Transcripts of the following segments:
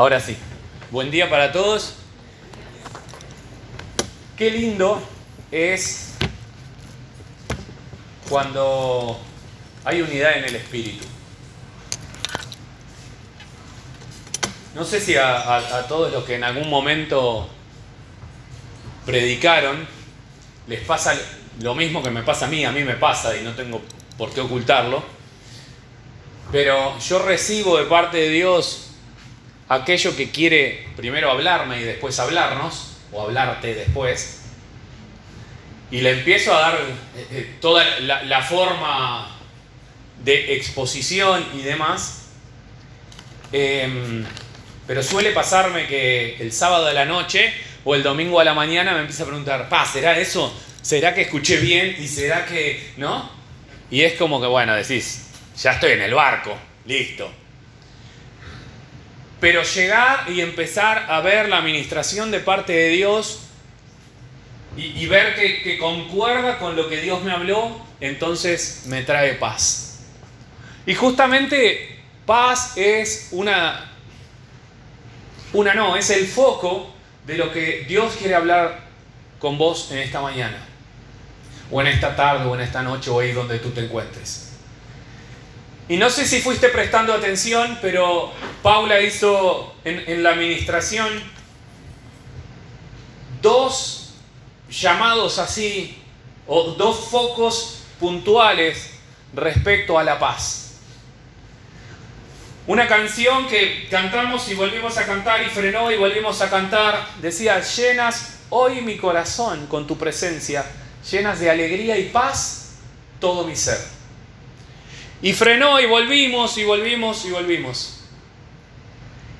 Ahora sí, buen día para todos. Qué lindo es cuando hay unidad en el espíritu. No sé si a, todos los que en algún momento predicaron les pasa lo mismo que me pasa a mí, a mí me pasa y no tengo por qué ocultarlo, pero yo recibo de parte de Dios aquello que quiere primero hablarme y después hablarnos, o hablarte después, y le empiezo a dar eh, eh, toda la, forma de exposición y demás, em, pero suele pasarme que el sábado de la noche o el domingo a la mañana me empieza a preguntar, pa, ¿será eso? ¿Será que escuché bien? ¿Y será que no? Y es como que, bueno, decís, ya estoy en el barco, listo. Pero llegar y empezar a ver la administración de parte de Dios y, ver que, concuerda con lo que Dios me habló, entonces me trae paz. Y justamente paz es una, una no, es el foco de lo que Dios quiere hablar con vos en esta mañana, o en esta tarde, o en esta noche, o ahí donde tú te encuentres. Y no sé si fuiste prestando atención, pero Paula hizo en, la administración dos llamados así, o dos focos puntuales respecto a la paz. Una canción que cantamos y volvimos a cantar y frenó y volvimos a cantar, decía, llenas hoy mi corazón con tu presencia, llenas de alegría y paz todo mi ser. Y frenó y volvimos y volvimos y volvimos.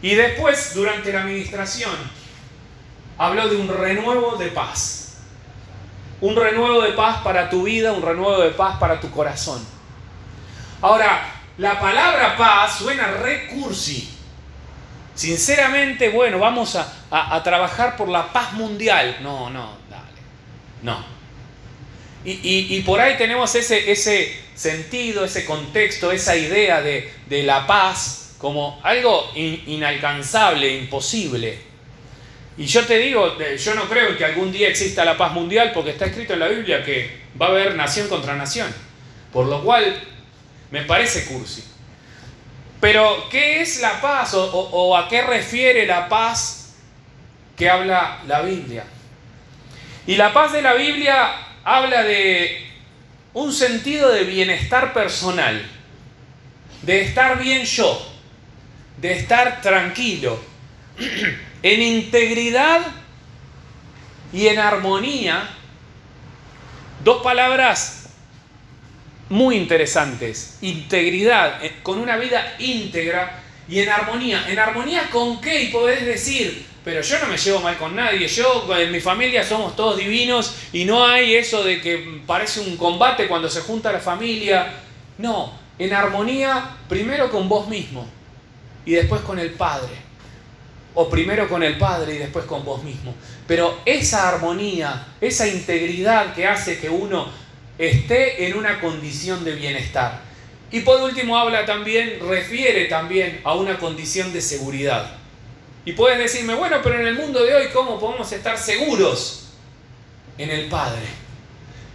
Y después, durante la administración, habló de un renuevo de paz. Un renuevo de paz para tu vida, un renuevo de paz para tu corazón. Ahora, la palabra paz suena recursi. Sinceramente, bueno, vamos a, a, trabajar por la paz mundial. No, no, dale. No. Y, por ahí tenemos ese, sentido, ese contexto, esa idea de, la paz como algo inalcanzable, imposible. Y yo te digo, yo no creo que algún día exista la paz mundial porque está escrito en la Biblia que va a haber nación contra nación. Por lo cual me parece cursi. Pero, ¿qué es la paz o a qué refiere la paz que habla la Biblia? Y la paz de la Biblia habla de un sentido de bienestar personal, de estar bien yo, de estar tranquilo, en integridad y en armonía. Dos palabras muy interesantes. Integridad, eh, con una vida íntegra y en armonía. ¿En armonía con qué? Y podés decir, pero yo no me llevo mal con nadie. Yo, en mi familia somos todos divinos y no hay eso de que parece un combate cuando se junta la familia. No, en armonía primero con vos mismo y después con el Padre. O primero con el Padre y después con vos mismo. Pero esa armonía, esa integridad que hace que uno esté en una condición de bienestar. Y por último habla también, refiere también a una condición de seguridad. Y puedes decirme, bueno, pero en el mundo de hoy, ¿cómo podemos estar seguros? En el Padre.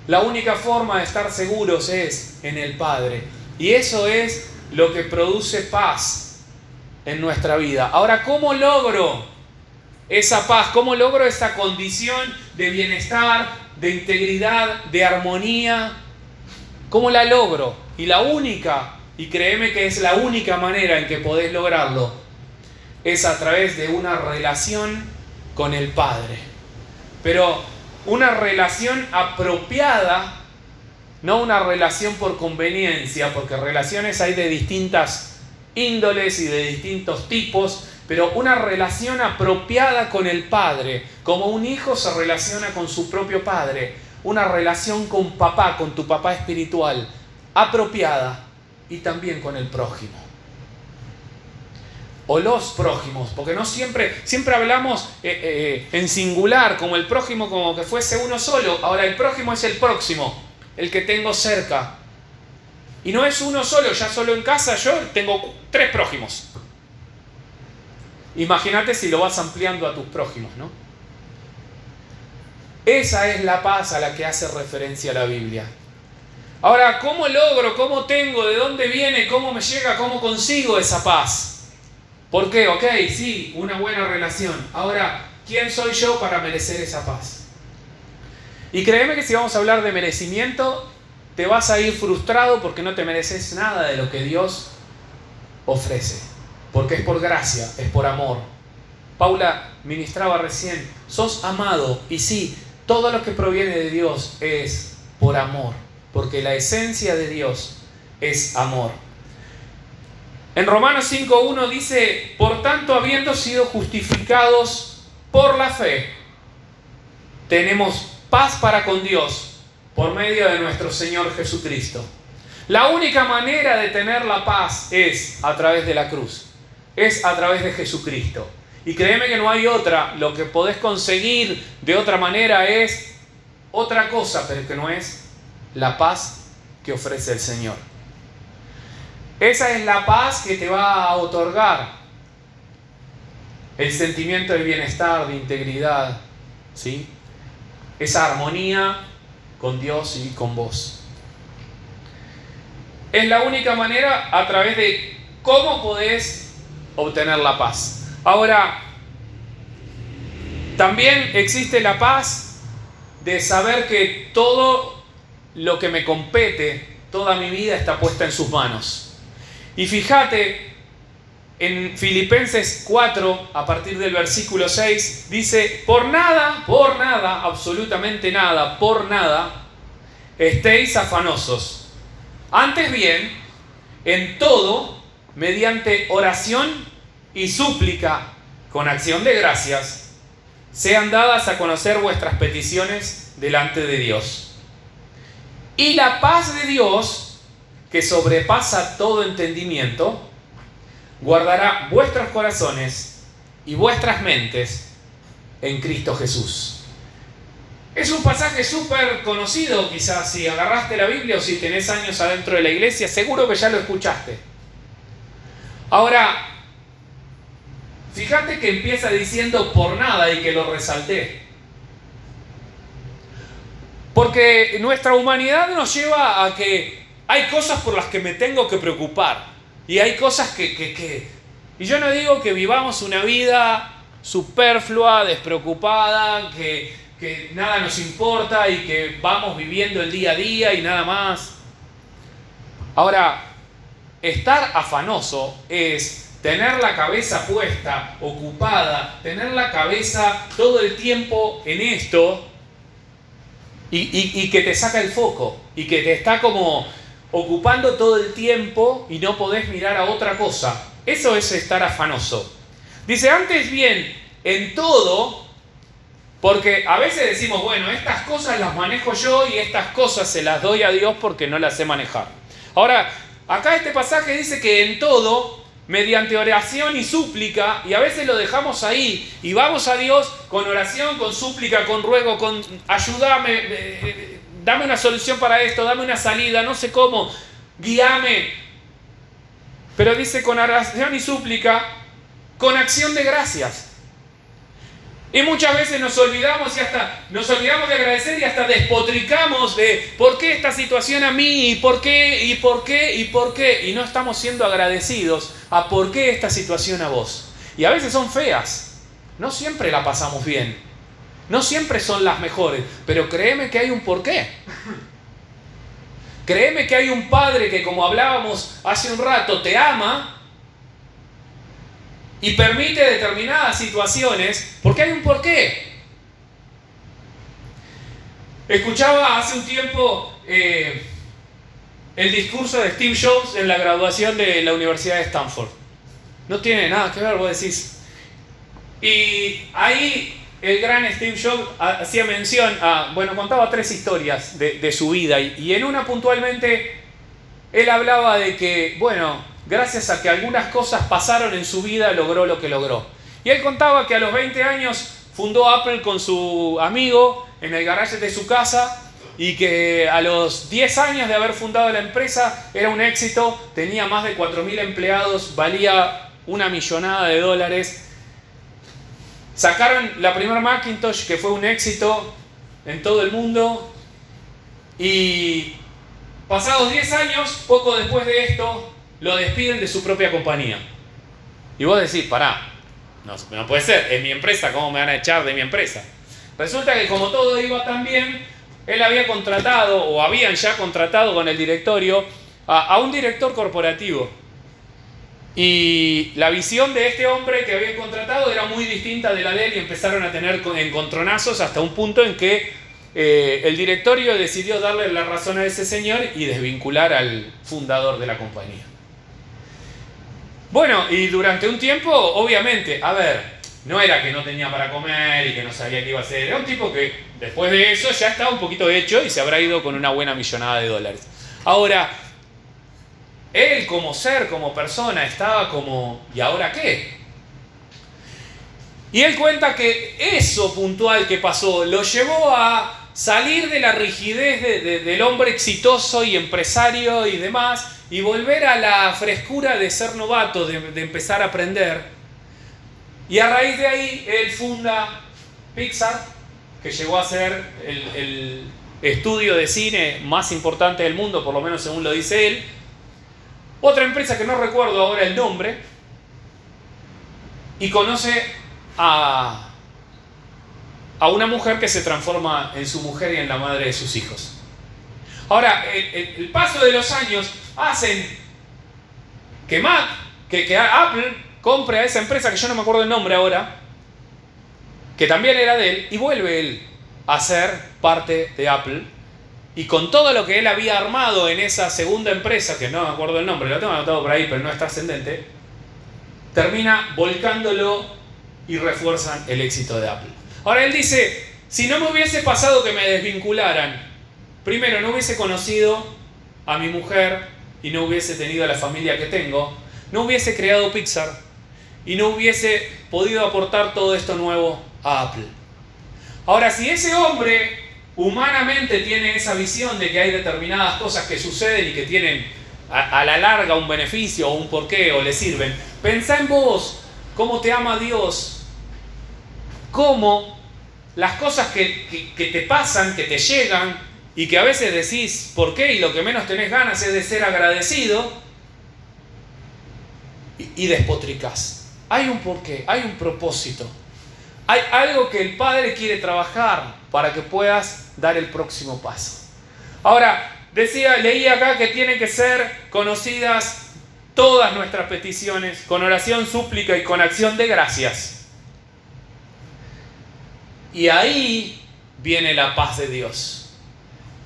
La única forma de estar seguros es en el Padre. Y eso es lo que produce paz en nuestra vida. Ahora, ¿cómo logro esa paz? ¿Cómo logro esa condición de bienestar, de integridad, de armonía? ¿Cómo la logro? Y la única, y créeme que es la única manera en que podés lograrlo, es a través de una relación con el Padre. Pero una relación apropiada, no una relación por conveniencia, porque relaciones hay de distintas índoles y de distintos tipos, pero una relación apropiada con el Padre, como un hijo se relaciona con su propio Padre, una relación con papá, con tu papá espiritual, apropiada y también con el prójimo o los prójimos, porque no siempre, siempre hablamos eh, eh, en singular, como el prójimo, como que fuese uno solo. Ahora el prójimo es el próximo, el que tengo cerca. Y no es uno solo, ya solo en casa yo tengo tres prójimos. Imagínate si lo vas ampliando a tus prójimos, ¿no? Esa es la paz a la que hace referencia la Biblia. Ahora, ¿cómo logro? ¿Cómo tengo? ¿De dónde viene? ¿Cómo me llega? ¿Cómo consigo esa paz? ¿Por qué? Ok, sí, una buena relación. Ahora, ¿quién soy yo para merecer esa paz? Y créeme que si vamos a hablar de merecimiento, te vas a ir frustrado porque no te mereces nada de lo que Dios ofrece. Porque es por gracia, es por amor. Paula ministraba recién, sos amado y sí, todo lo que proviene de Dios es por amor, porque la esencia de Dios es amor. En Romanos 5.1 dice, por tanto, habiendo sido justificados por la fe, tenemos paz para con Dios por medio de nuestro Señor Jesucristo. La única manera de tener la paz es a través de la cruz, es a través de Jesucristo. Y créeme que no hay otra, lo que podés conseguir de otra manera es otra cosa, pero que no es la paz que ofrece el Señor. Esa es la paz que te va a otorgar el sentimiento de bienestar, de integridad, ¿sí? Esa armonía con Dios y con vos. Es la única manera a través de cómo podés obtener la paz. Ahora, también existe la paz de saber que todo lo que me compete, toda mi vida está puesta en sus manos. Y fíjate, en Filipenses 4, a partir del versículo 6, dice, por nada, por nada, absolutamente nada, por nada, estéis afanosos. Antes bien, en todo, mediante oración y súplica, con acción de gracias, sean dadas a conocer vuestras peticiones delante de Dios. Y la paz de Dios, que sobrepasa todo entendimiento, guardará vuestros corazones y vuestras mentes en Cristo Jesús. Es un pasaje súper conocido, quizás si agarraste la Biblia o si tenés años adentro de la iglesia, seguro que ya lo escuchaste. Ahora, fíjate que empieza diciendo por nada y que lo resalté. Porque nuestra humanidad nos lleva a que hay cosas por las que me tengo que preocupar. Y hay cosas que, que, Y yo no digo que vivamos una vida superflua, despreocupada, que, que nada nos importa y que vamos viviendo el día a día y nada más. Ahora, estar afanoso es tener la cabeza puesta, ocupada, tener la cabeza todo el tiempo en esto y, que te saca el foco y que te está como ocupando todo el tiempo y no podés mirar a otra cosa. Eso es estar afanoso. Dice, antes bien, en todo, porque a veces decimos, bueno, estas cosas las manejo yo y estas cosas se las doy a Dios porque no las sé manejar. Ahora, acá este pasaje dice que en todo mediante oración y súplica, y a veces lo dejamos ahí, y vamos a Dios con oración, con súplica, con ruego, con ayúdame, eh, eh, dame una solución para esto, dame una salida, no sé cómo, guíame. Pero dice con oración y súplica, con acción de gracias. Y muchas veces nos olvidamos y hasta nos olvidamos de agradecer y hasta despotricamos de por qué esta situación a mí y por qué y por qué y por qué y no estamos siendo agradecidos a por qué esta situación a vos. Y a veces son feas. No siempre la pasamos bien. No siempre son las mejores, pero créeme que hay un porqué. Créeme que hay un padre que como hablábamos hace un rato te ama y permite determinadas situaciones porque hay un porqué. Escuchaba hace un tiempo eh, el discurso de Steve Jobs en la graduación de la Universidad de Stanford. No tiene nada que ver, vos decís. Y ahí el gran Steve Jobs hacía mención a, bueno, contaba tres historias de, de su vida y, y en una puntualmente él hablaba de que, bueno, gracias a que algunas cosas pasaron en su vida, logró lo que logró. Y él contaba que a los 20 años fundó Apple con su amigo en el garaje de su casa y que a los 10 años de haber fundado la empresa era un éxito, tenía más de 4.000 empleados, valía una millonada de dólares Sacaron la primera Macintosh que fue un éxito en todo el mundo y pasados 10 años, poco después de esto, lo despiden de su propia compañía. Y vos decís, pará, no, puede ser, es mi empresa, ¿cómo me van a echar de mi empresa? Resulta que como todo iba tan bien, él había contratado, o habían ya contratado con el directorio, a, un director corporativo. Y la visión de este hombre que habían contratado era muy distinta de la de él y empezaron a tener encontronazos hasta un punto en que eh, el directorio decidió darle la razón a ese señor y desvincular al fundador de la compañía. Bueno, y durante un tiempo, obviamente, a ver, no era que no tenía para comer y que no sabía qué iba a hacer, era un tipo que después de eso ya estaba un poquito hecho y se habrá ido con una buena millonada de dólares. Ahora, él como ser, como persona, estaba como, ¿y ahora qué? Y él cuenta que eso puntual que pasó lo llevó a salir de la rigidez del hombre exitoso y empresario y demás y volver a la frescura de ser novato, de, empezar a aprender. Y a raíz de ahí él funda Pixar, que llegó a ser el, estudio de cine más importante del mundo, por lo menos según lo dice él. Otra empresa que no recuerdo ahora el nombre, y conoce a a una mujer que se transforma en su mujer y en la madre de sus hijos. Ahora, el, paso de los años hacen que Mac, que, que Apple compre a esa empresa que yo no me acuerdo el nombre ahora, que también era de él, y vuelve él a ser parte de Apple. Y con todo lo que él había armado en esa segunda empresa, que no me acuerdo el nombre, lo tengo anotado por ahí, pero no es trascendente, termina volcándolo y refuerzan el éxito de Apple. Ahora él dice, si no me hubiese pasado que me desvincularan, primero no hubiese conocido a mi mujer y no hubiese tenido la familia que tengo, no hubiese creado Pixar y no hubiese podido aportar todo esto nuevo a Apple. Ahora, si ese hombre humanamente tiene esa visión de que hay determinadas cosas que suceden y que tienen a, la larga un beneficio o un porqué o le sirven, pensá en vos, cómo te ama Dios, cómo las cosas que, te pasan, que te llegan y que a veces decís por qué y lo que menos tenés ganas es de ser agradecido y, y despotricás. Hay un porqué, hay un propósito. Hay algo que el Padre quiere trabajar para que puedas dar el próximo paso. Ahora, decía, leí acá que tienen que ser conocidas todas nuestras peticiones con oración, súplica y con acción de gracias. Y ahí viene la paz de Dios,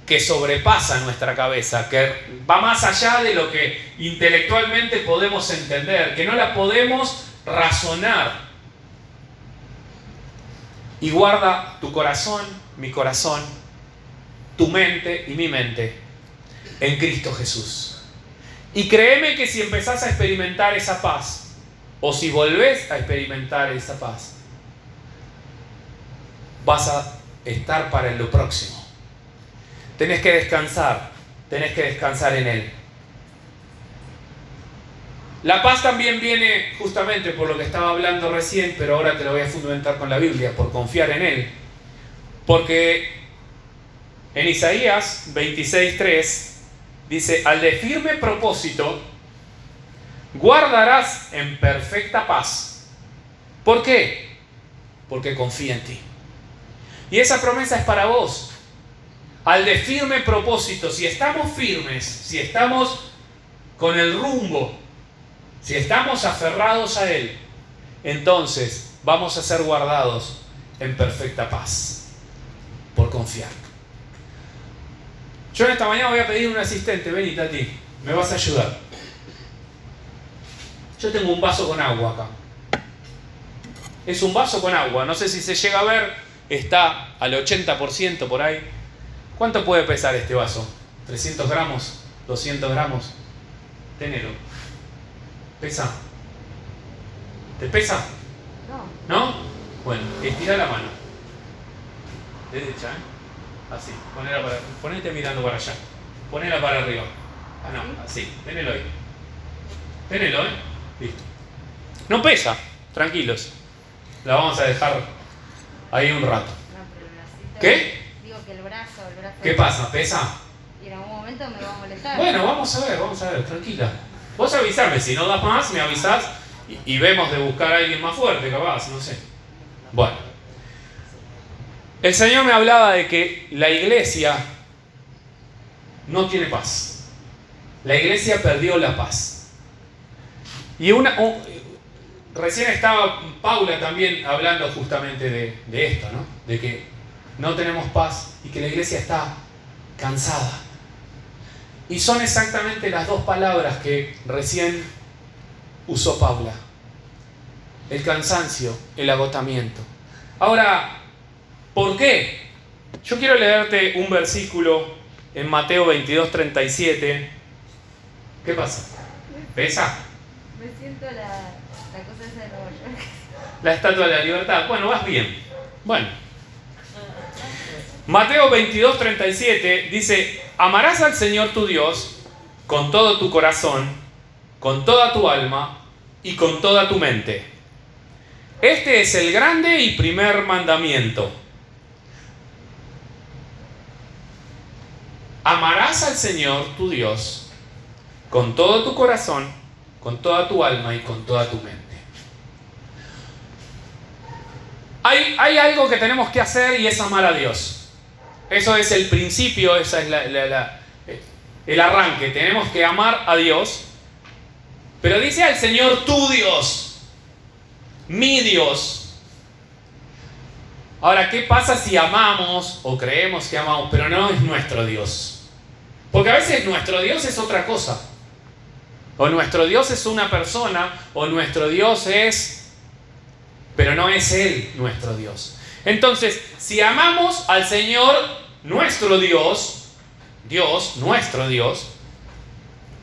que sobrepasa nuestra cabeza, que va más allá de lo que intelectualmente podemos entender, que no la podemos razonar. Y guarda tu corazón, mi corazón, tu mente y mi mente en Cristo Jesús. Y créeme que si empezás a experimentar esa paz, o si volvés a experimentar esa paz, vas a estar para lo próximo. Tenés que descansar, tenés que descansar en Él. La paz también viene justamente por lo que estaba hablando recién, pero ahora te lo voy a fundamentar con la Biblia, por confiar en Él. Porque en Isaías 26.3 dice, al de firme propósito, guardarás en perfecta paz. ¿Por qué? Porque confía en ti. Y esa promesa es para vos. Al de firme propósito, si estamos firmes, si estamos con el rumbo, si estamos aferrados a Él, entonces vamos a ser guardados en perfecta paz, por confiar. Yo en esta mañana voy a pedir un asistente, ven Tati, me vas a ayudar. Yo tengo un vaso con agua acá. Es un vaso con agua, no sé si se llega a ver, está al 80% por ahí. ¿Cuánto puede pesar este vaso? ¿300 gramos? ¿200 gramos? Ténelo. ¿Pesa? ¿Te pesa? No. ¿No? Bueno, estira la mano. Derecha, ¿eh? Así. Ponela para, ponete mirando para allá. Ponela para arriba. Ah, no, así. Ténelo ahí. Ténelo, ¿eh? Listo. No pesa. Tranquilos. la vamos a dejar ahí un rato. ¿Qué? Digo que el brazo, el brazo. ¿Qué pasa? ¿Pesa? Y en algún momento me va a molestar. Bueno, vamos a ver, vamos a ver, tranquila. Vos avisarme, si no das más, me avisás y, vemos de buscar a alguien más fuerte, capaz, no sé. Bueno. El Señor me hablaba de que la iglesia no tiene paz. La iglesia perdió la paz. Y una, un- recién estaba Paula también hablando justamente de, de esto, ¿no? De que no tenemos paz y que la iglesia está cansada. Y son exactamente las dos palabras que recién usó Paula. El cansancio, el agotamiento. Ahora, ¿por qué? Yo quiero leerte un versículo en Mateo 22, 37. ¿Qué pasa? ¿Pesa? Me siento la, la cosa esa de Nueva York. La estatua de la libertad. Bueno, vas bien. Bueno. Mateo 22, 37 dice, amarás al Señor tu Dios con todo tu corazón, con toda tu alma y con toda tu mente. Este es el grande y primer mandamiento. Amarás al Señor tu Dios con todo tu corazón, con toda tu alma y con toda tu mente. Hay, hay algo que tenemos que hacer y es amar a Dios. Eso es el principio, ese es la- el arranque. Tenemos que amar a Dios. Pero dice al Señor tu Dios, mi Dios. Ahora, ¿qué pasa si amamos o creemos que amamos, pero no es nuestro Dios? Porque a veces nuestro Dios es otra cosa. O nuestro Dios es una persona, o nuestro Dios es pero no es Él nuestro Dios. Entonces, si amamos al Señor nuestro Dios, Dios, nuestro Dios,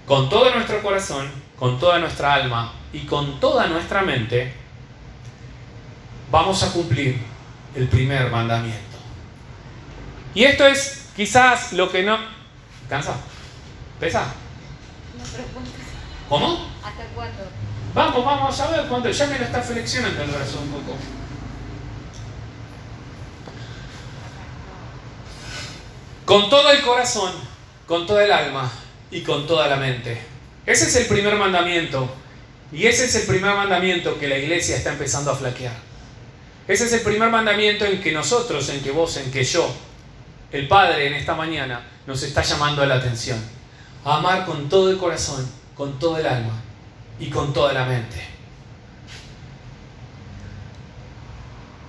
con todo nuestro corazón, con toda nuestra alma y con toda nuestra mente, vamos a cumplir el primer mandamiento. Y esto es quizás lo que no... ¿Cansa? ¿Pesa? ¿Cómo? ¿Hasta cuándo? Vamos, vamos a ver cuánto. Ya me lo está flexionando el brazo un poco. Con todo el corazón, con toda el alma y con toda la mente. Ese es el primer mandamiento. Y ese es el primer mandamiento que la iglesia está empezando a flaquear. Ese es el primer mandamiento en que nosotros, en que vos, en que yo, el Padre en esta mañana, nos está llamando la atención. Amar con todo el corazón, con todo el alma y con toda la mente.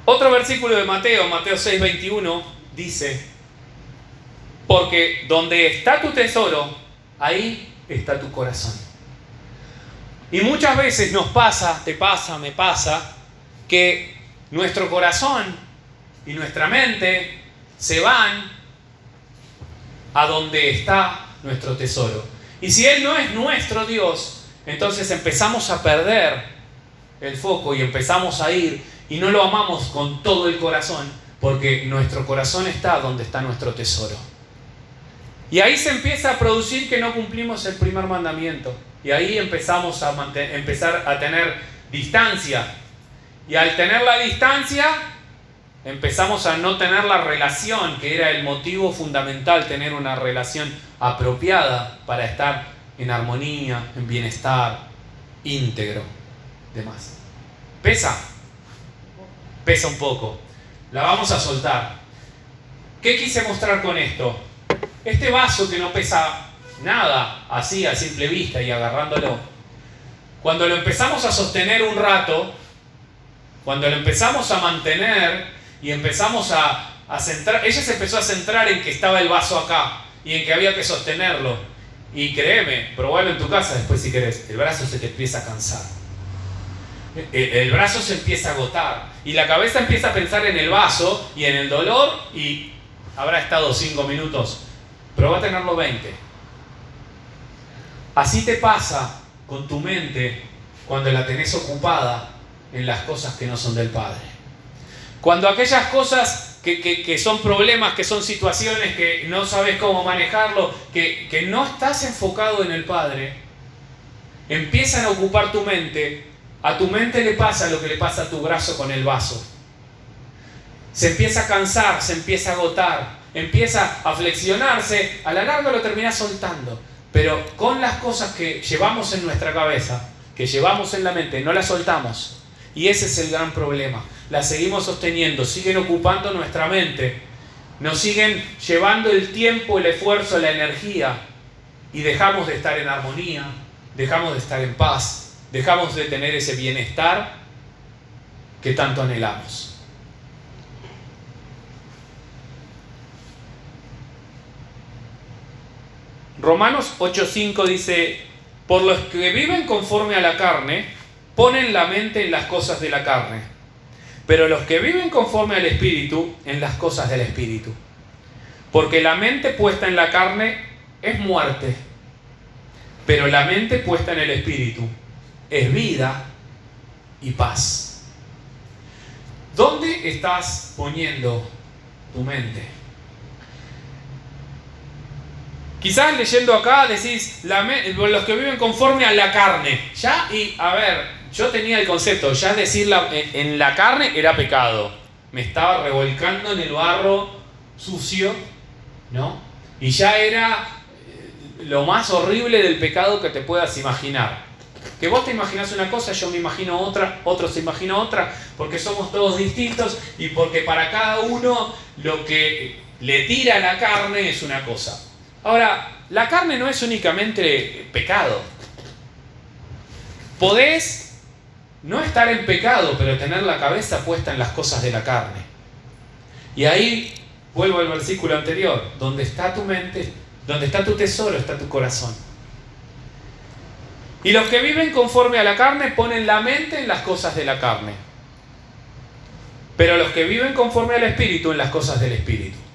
Otro versículo de Mateo, Mateo 6:21, dice, porque donde está tu tesoro, ahí está tu corazón. Y muchas veces nos pasa, te pasa, me pasa, que nuestro corazón y nuestra mente se van a donde está nuestro tesoro. Y si Él no es nuestro Dios, entonces empezamos a perder el foco y empezamos a ir y no lo amamos con todo el corazón porque nuestro corazón está donde está nuestro tesoro. Y ahí se empieza a producir que no cumplimos el primer mandamiento. Y ahí empezamos a empezar a tener distancia. Y al tener la distancia, empezamos a no tener la relación, que era el motivo fundamental, tener una relación apropiada para estar en armonía, en bienestar, íntegro, demás. Pesa, pesa un poco. La vamos a soltar. ¿Qué quise mostrar con esto? Este vaso que no pesa nada, así a simple vista y agarrándolo, cuando lo empezamos a sostener un rato, cuando lo empezamos a mantener y empezamos a, a centrar, ella se empezó a centrar en que estaba el vaso acá y en que había que sostenerlo. Y créeme, probalo en tu casa después si querés, el brazo se te empieza a cansar. El, el brazo se empieza a agotar y la cabeza empieza a pensar en el vaso y en el dolor y habrá estado 5 minutos, pero va a tenerlo 20. Así te pasa con tu mente cuando la tenés ocupada en las cosas que no son del Padre. Cuando aquellas cosas que, que- que son problemas, que son situaciones que no sabes cómo manejarlo, que, que no estás enfocado en el Padre, empiezan a ocupar tu mente A tu mente le pasa lo que le pasa a tu brazo con el vaso. Se empieza a cansar, se empieza a agotar, empieza a flexionarse, a la larga lo termina soltando. Pero con las cosas que llevamos en nuestra cabeza, que llevamos en la mente, no las soltamos. Y ese es el gran problema. Las seguimos sosteniendo, siguen ocupando nuestra mente, nos siguen llevando el tiempo, el esfuerzo, la energía y dejamos de estar en armonía, dejamos de estar en paz, dejamos de tener ese bienestar que tanto anhelamos. Romanos 8:5 dice, por los que viven conforme a la carne, ponen la mente en las cosas de la carne, pero los que viven conforme al Espíritu, en las cosas del Espíritu. Porque la mente puesta en la carne es muerte, pero la mente puesta en el Espíritu es vida y paz. ¿Dónde estás poniendo tu mente? Quizás leyendo acá decís, los que viven conforme a la carne. Ya, y a ver, yo tenía el concepto, ya decir en la carne era pecado. Me estaba revolcando en el barro sucio, ¿no? Y ya era eh, lo más horrible del pecado que te puedas imaginar. Que vos te imaginas una cosa, yo me imagino otra, otro se imagina otra, porque somos todos distintos y porque para cada uno lo que le tira a la carne es una cosa. Ahora, la carne no es únicamente pecado. Podés no estar en pecado, pero tener la cabeza puesta en las cosas de la carne. Y ahí vuelvo al versículo anterior, donde está tu mente, donde está tu tesoro, está tu corazón. Y los que viven conforme a la carne ponen la mente en las cosas de la carne. Pero los que viven conforme al Espíritu en las cosas del Espíritu.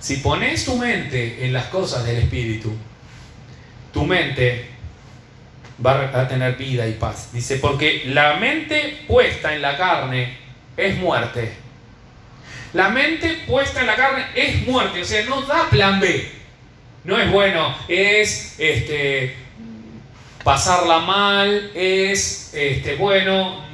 Si pones tu mente en las cosas del Espíritu, tu mente va a tener vida y paz. Dice, porque la mente puesta en la carne es muerte. La mente puesta en la carne es muerte, o sea, no da plan B. No es bueno, es este, pasarla mal, es este, bueno,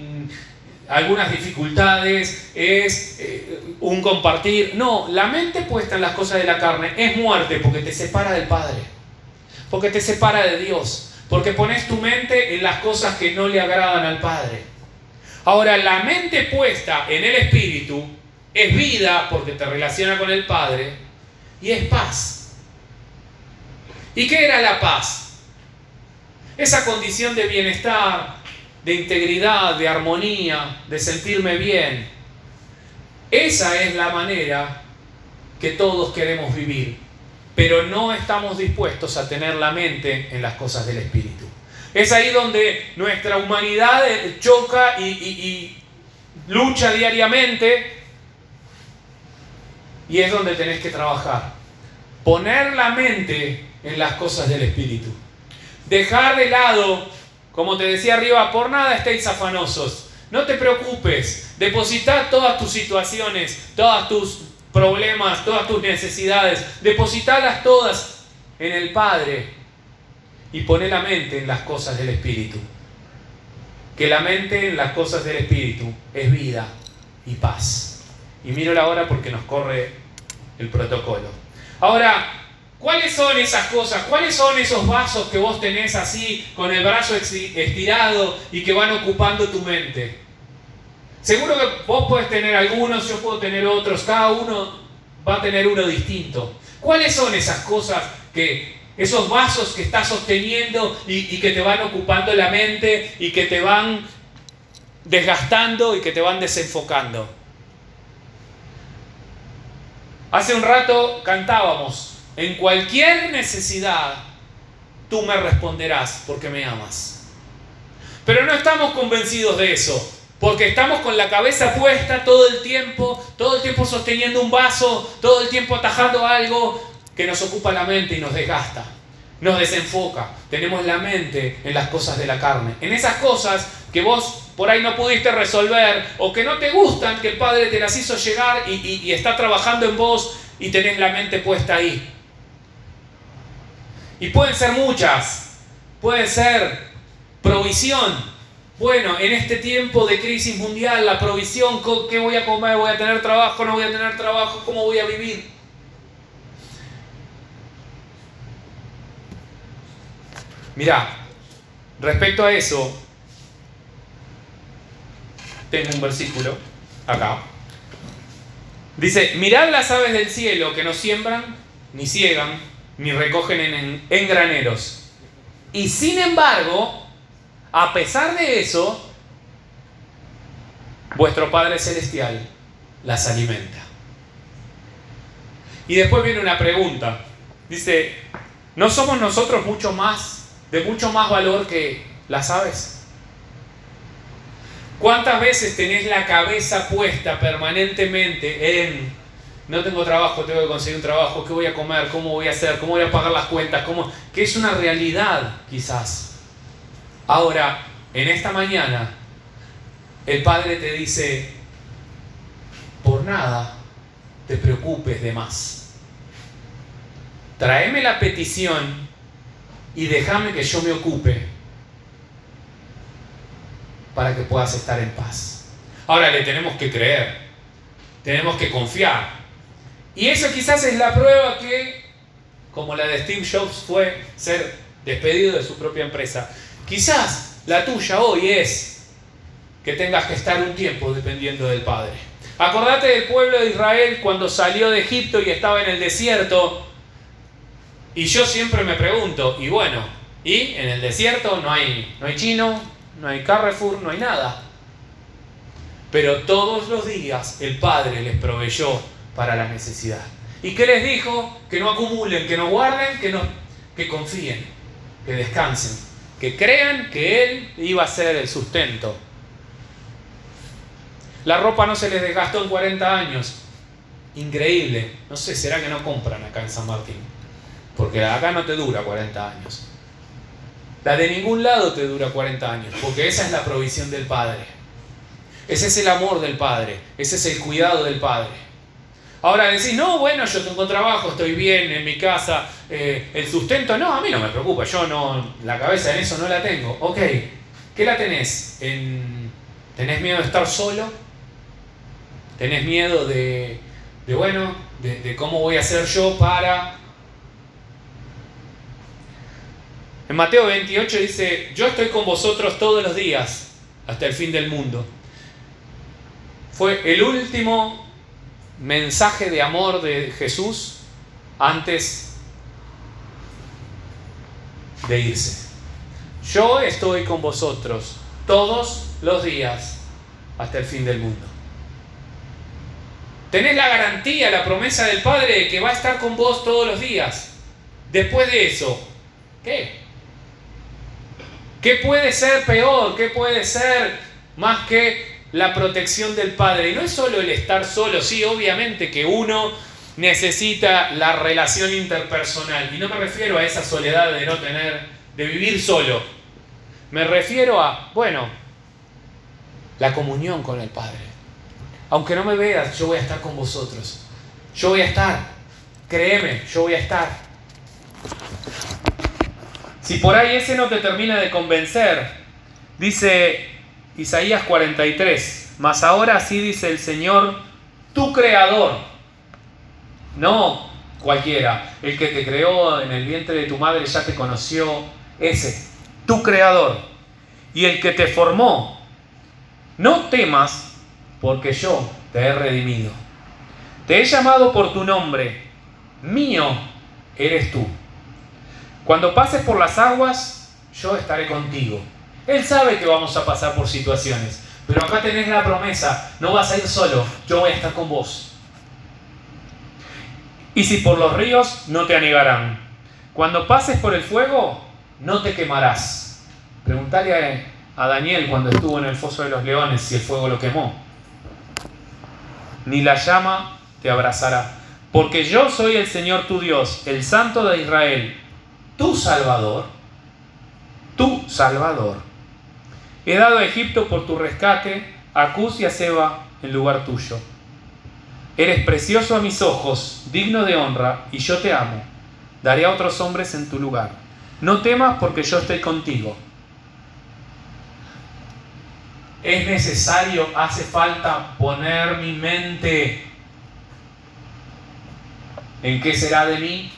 algunas dificultades, es eh, un compartir. No, la mente puesta en las cosas de la carne es muerte porque te separa del Padre, porque te separa de Dios, porque pones tu mente en las cosas que no le agradan al Padre. Ahora, la mente puesta en el Espíritu es vida porque te relaciona con el Padre y es paz. ¿Y qué era la paz? Esa condición de bienestar, de integridad, de armonía, de sentirme bien. Esa es la manera que todos queremos vivir, pero no estamos dispuestos a tener la mente en las cosas del Espíritu. Es ahí donde nuestra humanidad choca y, lucha diariamente y es donde tenés que trabajar. Poner la mente en las cosas del Espíritu. Dejar de lado como te decía arriba, por nada estéis afanosos. No te preocupes. Depositad todas tus situaciones, todos tus problemas, todas tus necesidades. Depositadas todas en el Padre. Y pone la mente en las cosas del Espíritu. Que la mente en las cosas del Espíritu es vida y paz. Y miro la hora porque nos corre el protocolo. Ahora, ¿Cuáles son esas cosas? ¿Cuáles son esos vasos que vos tenés así con el brazo estirado y que van ocupando tu mente? Seguro que vos podés tener algunos, yo puedo tener otros, cada uno va a tener uno distinto. ¿Cuáles son esas cosas que, esos vasos que estás sosteniendo y, y que te van ocupando la mente y que te van desgastando y que te van desenfocando? Hace un rato cantábamos en cualquier necesidad, tú me responderás porque me amas. Pero no estamos convencidos de eso, porque estamos con la cabeza puesta todo el tiempo, todo el tiempo sosteniendo un vaso, todo el tiempo atajando algo que nos ocupa la mente y nos desgasta, nos desenfoca. Tenemos la mente en las cosas de la carne, en esas cosas que vos por ahí no pudiste resolver o que no te gustan, que el Padre te las hizo llegar y, está trabajando en vos y tenés la mente puesta ahí. Y pueden ser muchas. Puede ser provisión. bueno, en este tiempo de crisis mundial, la provisión, ¿qué voy a comer? ¿Voy a tener trabajo? ¿No voy a tener trabajo? ¿Cómo voy a vivir? Mirá, respecto a eso, tengo un versículo acá. Dice, mirad las aves del cielo que no siembran, ni ciegan, ni recogen en, graneros. Y sin embargo, a pesar de eso, vuestro Padre Celestial las alimenta. Y después viene una pregunta. Dice, ¿no somos nosotros mucho más, de mucho más valor que las aves? ¿Cuántas veces tenés la cabeza puesta permanentemente en, no tengo trabajo, tengo que conseguir un trabajo, qué voy a comer, cómo voy a hacer, cómo voy a pagar las cuentas, cómo, que es una realidad quizás? Ahora, en esta mañana, el Padre te dice, por nada te preocupes de más. Tráeme la petición y déjame que yo me ocupe para que puedas estar en paz. Ahora le tenemos que creer, tenemos que confiar. Y eso quizás es la prueba que, como la de Steve Jobs fue ser despedido de su propia empresa, Quizás la tuya hoy es que tengas que estar un tiempo dependiendo del Padre. Acordate del pueblo de Israel cuando salió de Egipto y estaba en el desierto. Y yo siempre me pregunto, y bueno, ¿y en el desierto no hay, no hay chino, no hay Carrefour, no hay nada? Pero todos los días el Padre les proveyó para la necesidad. ¿Y qué les dijo? Que no acumulen, que no guarden, que, no, que confíen, que descansen que crean que Él iba a ser el sustento. La ropa no se les desgastó en 40 años. Increíble. No sé, será que no compran acá en San Martín. Porque acá no te dura 40 años. La de ningún lado te dura 40 años. Porque esa es la provisión del Padre. Ese es el amor del Padre. Ese es el cuidado del Padre. Ahora decís, no, bueno, yo tengo trabajo, estoy bien en mi casa, eh, el sustento, no, a mí no me preocupa, yo no, la cabeza en eso no la tengo. Ok, ¿qué la tenés? ¿Tenés miedo de estar solo? ¿Tenés miedo de, bueno, de, de cómo voy a hacer yo para... En Mateo 28 dice, yo estoy con vosotros todos los días hasta el fin del mundo. Fue el último mensaje de amor de Jesús antes de irse. Yo estoy con vosotros todos los días hasta el fin del mundo. Tenés la garantía, la promesa del Padre de que va a estar con vos todos los días. Después de eso, ¿qué? ¿Qué puede ser peor? ¿Qué puede ser más que la protección del Padre. Y no es solo el estar solo, sí, obviamente que uno necesita la relación interpersonal. Y no me refiero a esa soledad de no tener, de vivir solo. Me refiero a, bueno, la comunión con el Padre. Aunque no me veas, yo voy a estar con vosotros. Yo voy a estar. Créeme, yo voy a estar. Si por ahí ese no te termina de convencer, dice Isaías 43. Mas ahora sí dice el Señor, tu creador, no cualquiera, el que te creó en el vientre de tu madre ya te conoció, ese, tu creador, y el que te formó. No temas, porque yo te he redimido. Te he llamado por tu nombre, mío eres tú. Cuando pases por las aguas, yo estaré contigo él sabe que vamos a pasar por situaciones. Pero acá tenés la promesa, no vas a ir solo, yo voy a estar con vos. Y si por los ríos, no te anegarán. Cuando pases por el fuego, no te quemarás. Preguntale a Daniel cuando estuvo en el foso de los leones si el fuego lo quemó. Ni la llama te abrazará. Porque yo soy el Señor tu Dios, el Santo de Israel, tu Salvador, tu Salvador. He dado a Egipto por tu rescate, a Cus y a Seba en lugar tuyo. Eres precioso a mis ojos, digno de honra, y yo te amo. Daré a otros hombres en tu lugar. No temas porque yo estoy contigo. es necesario, hace falta poner mi mente en qué será de mí,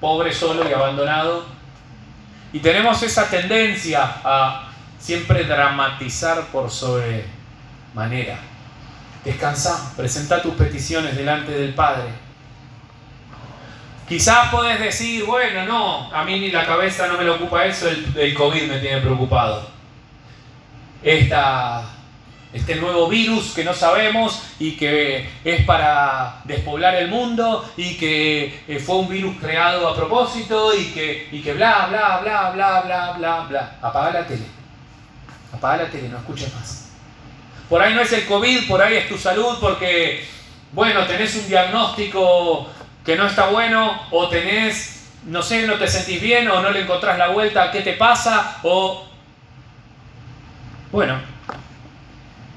pobre, solo y abandonado. Y tenemos esa tendencia a siempre dramatizar por sobre manera. Descansa, presenta tus peticiones delante del Padre. Quizás puedes decir, bueno, no, a mí ni la cabeza no me lo ocupa eso, el, el COVID me tiene preocupado. Esta este nuevo virus que no sabemos y que es para despoblar el mundo y que eh, fue un virus creado a propósito y que, y que bla, bla, bla, bla, bla, bla, bla. Apaga la tele. Apaga la no escuches más. Por ahí no es el COVID, por ahí es tu salud porque, bueno, tenés un diagnóstico que no está bueno o tenés, no sé, no te sentís bien o no le encontrás la vuelta qué te pasa o... Bueno,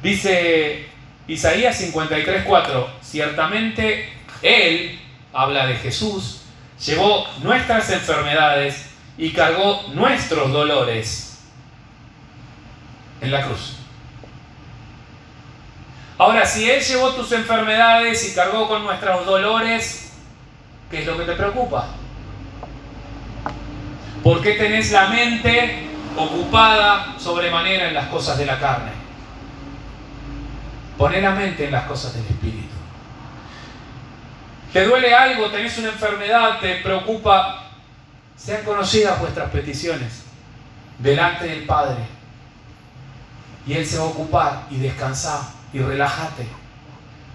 Dice Isaías 53:4, ciertamente Él, habla de Jesús, llevó nuestras enfermedades y cargó nuestros dolores en la cruz. Ahora, si Él llevó tus enfermedades y cargó con nuestros dolores, ¿qué es lo que te preocupa? ¿Por qué tenés la mente ocupada sobremanera en las cosas de la carne? Poner la mente en las cosas del Espíritu. ¿Te duele algo? ¿Tenés una enfermedad? ¿Te preocupa? Sean conocidas vuestras peticiones delante del Padre. Y Él se va a ocupar y descansar y relájate.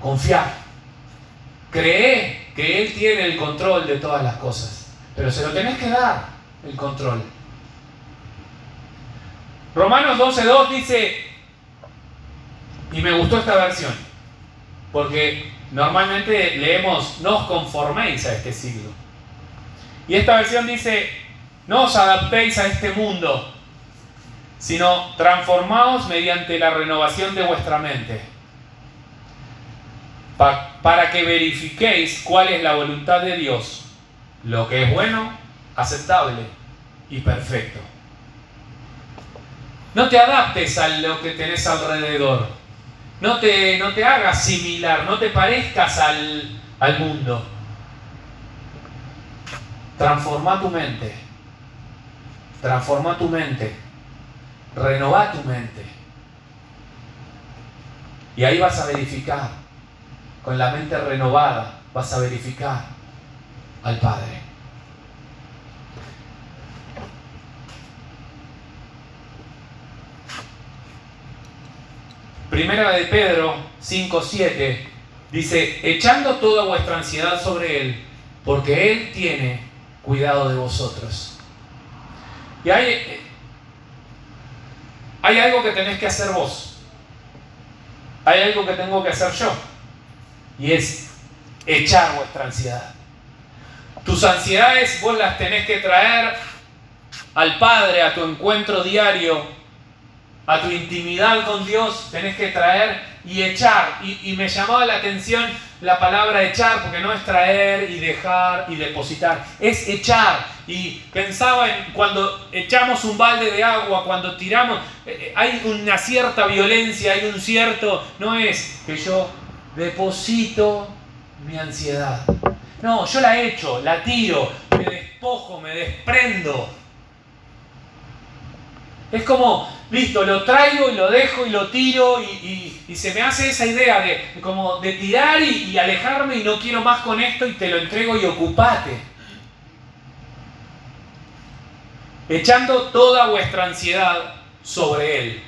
Confiar. Cree que Él tiene el control de todas las cosas. Pero se lo tenés que dar el control. Romanos 12.2 dice, y me gustó esta versión, porque normalmente leemos, no os conforméis a este siglo. Y esta versión dice, no os adaptéis a este mundo, sino transformaos mediante la renovación de vuestra mente, para que verifiquéis cuál es la voluntad de Dios, lo que es bueno, aceptable y perfecto. No te adaptes a lo que tenés alrededor. No te, no te hagas similar, no te parezcas al, al mundo. Transforma tu mente. Transforma tu mente. Renova tu mente. Y ahí vas a verificar, con la mente renovada, vas a verificar al Padre. Primera de Pedro 5.7 dice, echando toda vuestra ansiedad sobre Él, porque Él tiene cuidado de vosotros. Y hay, hay algo que tenés que hacer vos. Hay algo que tengo que hacer yo. Y es echar vuestra ansiedad. Tus ansiedades vos las tenés que traer al Padre, a tu encuentro diario a tu intimidad con Dios tenés que traer y echar. Y, me llamaba la atención la palabra echar, porque no es traer y dejar y depositar, es echar. Y pensaba en cuando echamos un balde de agua, cuando tiramos, eh, eh, hay una cierta violencia, hay un cierto, no es que yo deposito mi ansiedad. No, yo la echo, la tiro, me despojo, me desprendo. Es como listo, lo traigo y lo dejo y lo tiro y, se me hace esa idea de como de tirar y, alejarme y no quiero más con esto y te lo entrego y ocupate. Echando toda vuestra ansiedad sobre Él.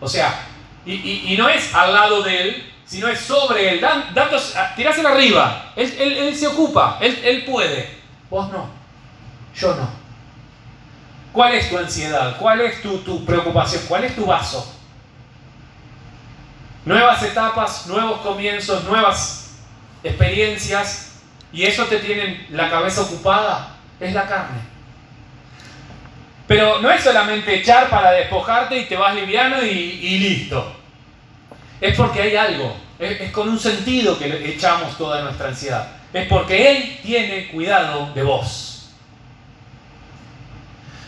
O sea, y, no es al lado de Él, sino es sobre Él. Dan, tiráselo arriba. Él, se ocupa, él puede. Vos no. Yo no. ¿Cuál es tu ansiedad? ¿Cuál es tu, preocupación? ¿Cuál es tu vaso? Nuevas etapas, nuevos comienzos, nuevas experiencias y eso te tiene la cabeza ocupada, es la carne. Pero no es solamente echar para despojarte y te vas liviano y, listo. Es porque hay algo, es, es con un sentido que echamos toda nuestra ansiedad. Es porque Él tiene cuidado de vos.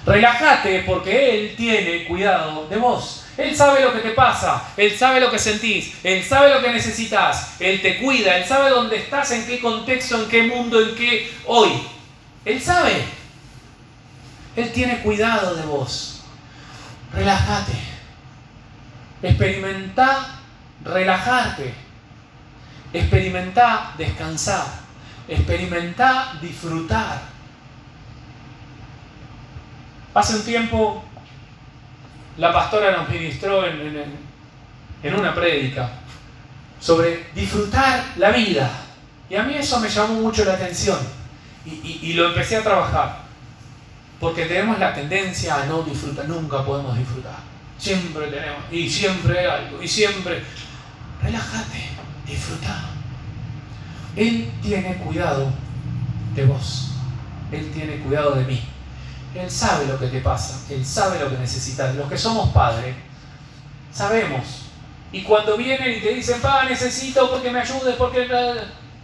Relájate porque Él tiene cuidado de vos. Él sabe lo que te pasa, Él sabe lo que sentís, Él sabe lo que necesitas, Él te cuida, Él sabe dónde estás, en qué contexto, en qué mundo, en qué hoy. Él sabe. Él tiene cuidado de vos. Relájate. Experimenta relajarte. Experimenta descansar. Experimenta disfrutar. Hace un tiempo la pastora nos ministró en, una prédica sobre disfrutar la vida. Y a mí eso me llamó mucho la atención. Y, lo empecé a trabajar. Porque tenemos la tendencia a no disfrutar. Nunca podemos disfrutar. Siempre tenemos. Y siempre algo. Y siempre. Relájate. Disfruta. Él tiene cuidado de vos. Él tiene cuidado de mí. Él sabe lo que te pasa, Él sabe lo que necesitas. Los que somos padres, sabemos. Y cuando vienen y te dicen, pa, necesito porque me ayudes, porque...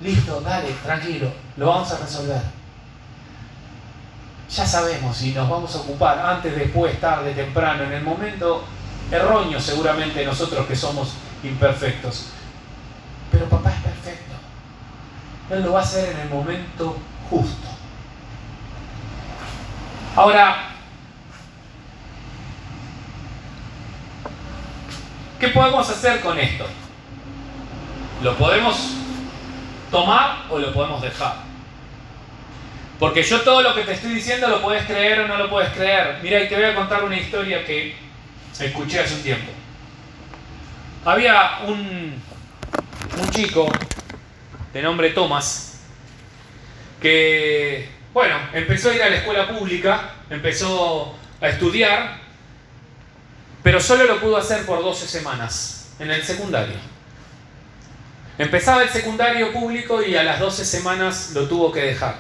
Listo, dale, tranquilo, lo vamos a resolver. Ya sabemos y nos vamos a ocupar antes, después, tarde, temprano, en el momento erróneo seguramente nosotros que somos imperfectos. Pero papá es perfecto. Él lo va a hacer en el momento justo. Ahora, ¿qué podemos hacer con esto? ¿Lo podemos tomar o lo podemos dejar? Porque yo todo lo que te estoy diciendo lo puedes creer o no lo puedes creer. Mira, y te voy a contar una historia que escuché hace un tiempo. Había un, un chico de nombre Thomas que bueno, empezó a ir a la escuela pública, empezó a estudiar, pero solo lo pudo hacer por 12 semanas en el secundario. Empezaba el secundario público y a las 12 semanas lo tuvo que dejar.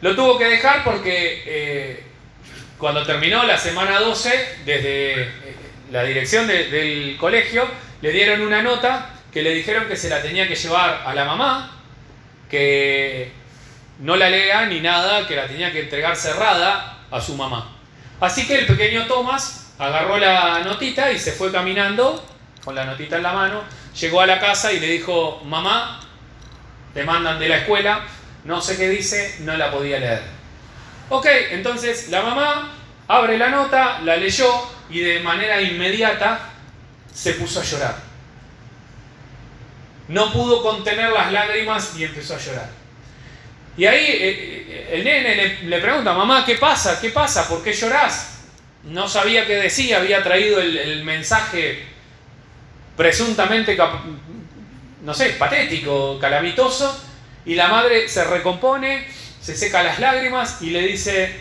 Lo tuvo que dejar porque eh, cuando terminó la semana 12, desde eh, la dirección del colegio, le dieron una nota que le dijeron que se la tenía que llevar a la mamá, que no la lea ni nada, que la tenía que entregar cerrada a su mamá. Así que el pequeño Tomás agarró la notita y se fue caminando con la notita en la mano, llegó a la casa y le dijo, mamá, te mandan de la escuela, no sé qué dice, no la podía leer. Ok, entonces la mamá abre la nota, la leyó y de manera inmediata se puso a llorar. No pudo contener las lágrimas y empezó a llorar. Y ahí eh, eh, el nene le, pregunta, mamá, ¿qué pasa? ¿Qué pasa? ¿Por qué llorás? No sabía qué decía, había traído el, mensaje presuntamente, no sé, patético, calamitoso, y la madre se recompone, se seca las lágrimas y le dice,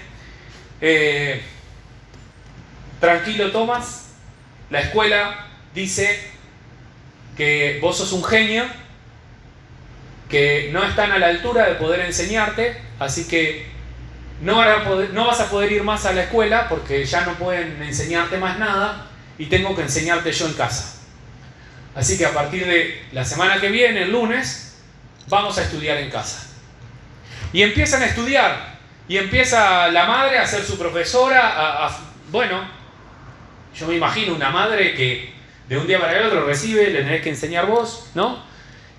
eh, tranquilo Tomás, la escuela dice que vos sos un genio, que no están a la altura de poder enseñarte, así que no, vas a poder ir más a la escuela porque ya no pueden enseñarte más nada y tengo que enseñarte yo en casa. Así que a partir de la semana que viene, el lunes, vamos a estudiar en casa. Y empiezan a estudiar. Y empieza la madre a ser su profesora. bueno, yo me imagino una madre que de un día para el otro recibe, le tenés que enseñar vos, ¿no?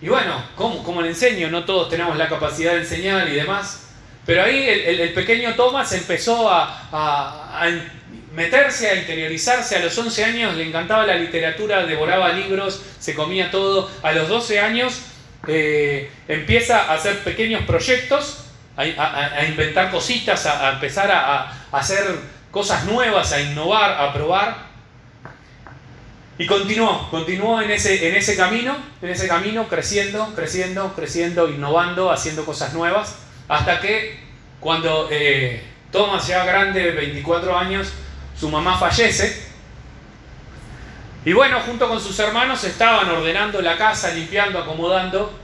Y bueno, ¿cómo, le enseño? No todos tenemos la capacidad de enseñar y demás. Pero ahí el, pequeño Thomas empezó a, meterse, a interiorizarse. A los 11 años le encantaba la literatura, devoraba libros, se comía todo. A los 12 años eh, empieza a hacer pequeños proyectos, a, inventar cositas, a, empezar a hacer cosas nuevas, a innovar, a probar. Y continuó, continuó en ese, camino, en ese camino, creciendo, creciendo, creciendo, innovando, haciendo cosas nuevas, hasta que cuando eh, Thomas ya grande, de 24 años, su mamá fallece. Y bueno, junto con sus hermanos estaban ordenando la casa, limpiando, acomodando.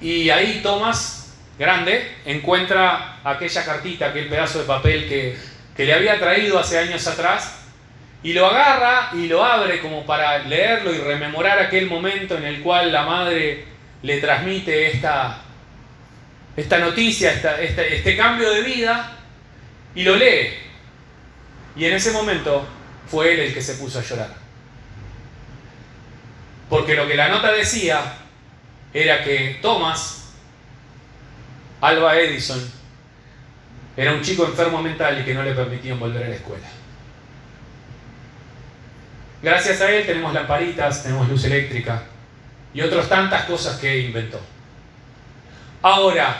Y ahí Thomas, grande, encuentra aquella cartita, aquel pedazo de papel que, que le había traído hace años atrás y lo agarra y lo abre como para leerlo y rememorar aquel momento en el cual la madre le transmite esta, esta noticia, este cambio de vida, y lo lee. Y en ese momento fue él el que se puso a llorar. Porque lo que la nota decía era que Thomas, Alba Edison, era un chico enfermo mental y que no le permitían volver a la escuela. Gracias a él tenemos lamparitas, tenemos luz eléctrica y otras tantas cosas que inventó. Ahora,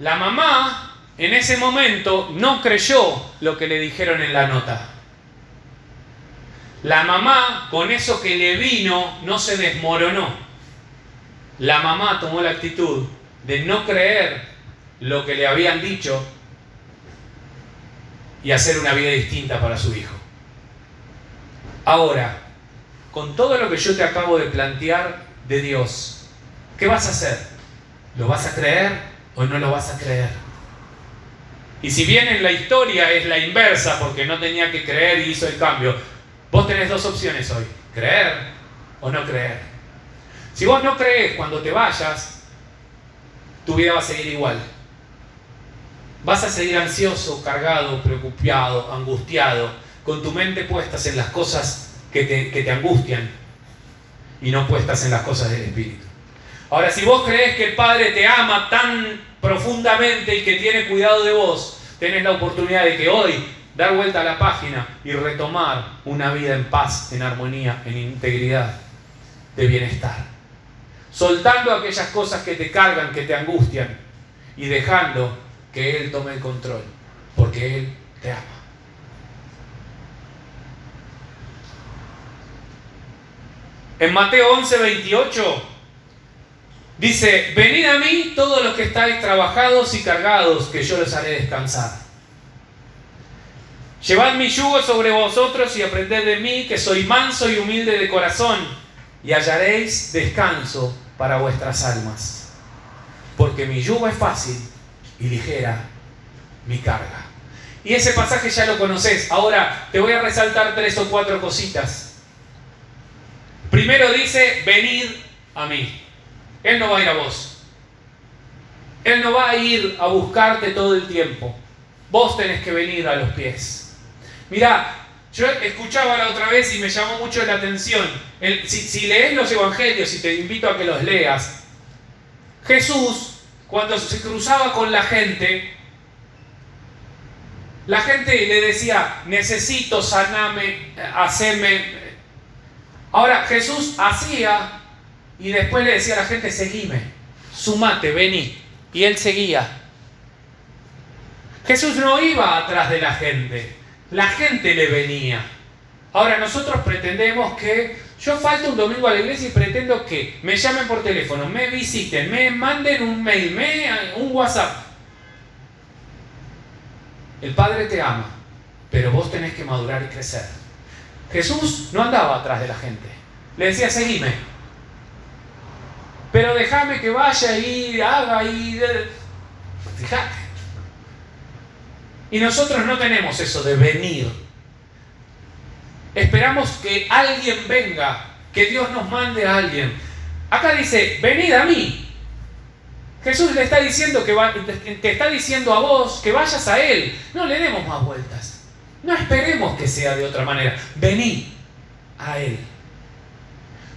la mamá en ese momento no creyó lo que le dijeron en la nota. La mamá, con eso que le vino, no se desmoronó. La mamá tomó la actitud de no creer lo que le habían dicho y hacer una vida distinta para su hijo. Ahora, con todo lo que yo te acabo de plantear de Dios, ¿qué vas a hacer? ¿Lo vas a creer o no lo vas a creer? Y si bien en la historia es la inversa, porque no tenía que creer y hizo el cambio, vos tenés dos opciones hoy, creer o no creer. Si vos no crees cuando te vayas, tu vida va a seguir igual. Vas a seguir ansioso, cargado, preocupado, angustiado, con tu mente puestas en las cosas que te, angustian y no puestas en las cosas del Espíritu. Ahora, si vos crees que el Padre te ama tan profundamente y que tiene cuidado de vos, tenés la oportunidad de que hoy dar vuelta a la página y retomar una vida en paz, en armonía, en integridad, de bienestar. Soltando aquellas cosas que te cargan, que te angustian y dejando que Él tome el control, porque Él te ama. En Mateo 11, 28 dice, venid a mí todos los que estáis trabajados y cargados, que yo los haré descansar. Llevad mi yugo sobre vosotros y aprended de mí, que soy manso y humilde de corazón, y hallaréis descanso para vuestras almas. Porque mi yugo es fácil y ligera mi carga. Y ese pasaje ya lo conoces. Ahora te voy a resaltar tres o cuatro cositas Primero dice, venid a mí. Él no va a ir a vos. Él no va a ir a buscarte todo el tiempo. Vos tenés que venir a los pies. Mirá, yo escuchaba la otra vez y me llamó mucho la atención. si, si lees los evangelios y te invito a que los leas, Jesús, cuando se cruzaba con la gente, la gente le decía, necesito saname, haceme, Ahora Jesús hacía y después le decía a la gente, seguime, sumate, vení. Y él seguía. Jesús no iba atrás de la gente, la gente le venía. Ahora nosotros pretendemos que yo falto un domingo a la iglesia y pretendo que me llamen por teléfono, me visiten, me manden un mail, me, un WhatsApp. El Padre te ama, pero vos tenés que madurar y crecer. Jesús no andaba atrás de la gente. Le decía, seguime. Pero déjame que vaya y haga y... Fíjate. Y nosotros no tenemos eso de venir. Esperamos que alguien venga, que Dios nos mande a alguien. Acá dice, venid a mí. Jesús le está diciendo que te está diciendo a vos que vayas a Él. No le demos más vueltas. No esperemos que sea de otra manera. Venid a Él.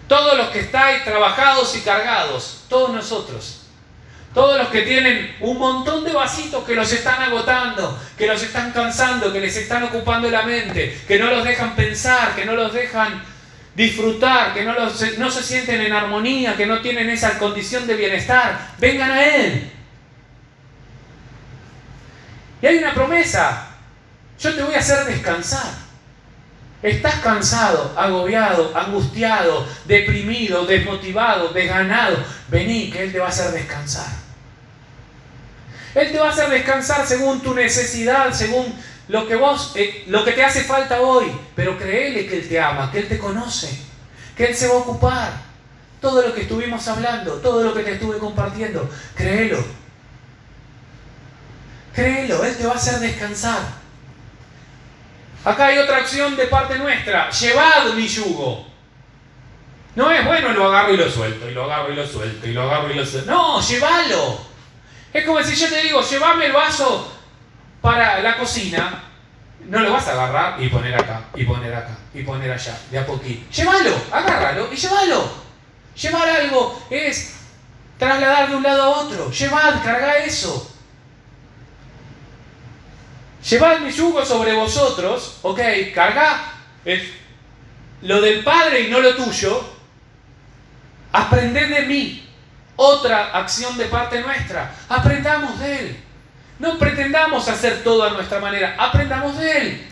Todos los que estáis trabajados y cargados, todos nosotros, todos los que tienen un montón de vasitos que los están agotando, que los están cansando, que les están ocupando la mente, que no los dejan pensar, que no los dejan disfrutar, que no, no se sienten en armonía, que no tienen esa condición de bienestar, vengan a Él. Y hay una promesa, yo te voy a hacer descansar. Estás cansado, agobiado, angustiado, deprimido, desmotivado, desganado. Vení, que Él te va a hacer descansar. Él te va a hacer descansar según tu necesidad, según lo que vos, eh, lo que te hace falta hoy. Pero créele que Él te ama, que Él te conoce, que Él se va a ocupar. Todo lo que estuvimos hablando, todo lo que te estuve compartiendo, créelo. Créelo, Él te va a hacer descansar. Acá hay otra acción de parte nuestra. Llevad mi yugo. No es bueno, lo agarro y lo suelto, y lo agarro y lo suelto, y lo agarro y lo suelto. No, llévalo. Es como si yo te digo, llévame el vaso para la cocina. no lo vas a agarrar y poner acá, y poner acá, y poner allá, de a poquito. Llévalo, agárralo y llévalo. Llevar algo es trasladar de un lado a otro. Llevad, carga eso. Llevad mi yugo sobre vosotros, ok, carga lo del Padre y no lo tuyo. Aprended de mí. Otra acción de parte nuestra. Aprendamos de Él. No pretendamos hacer todo a nuestra manera. Aprendamos de Él.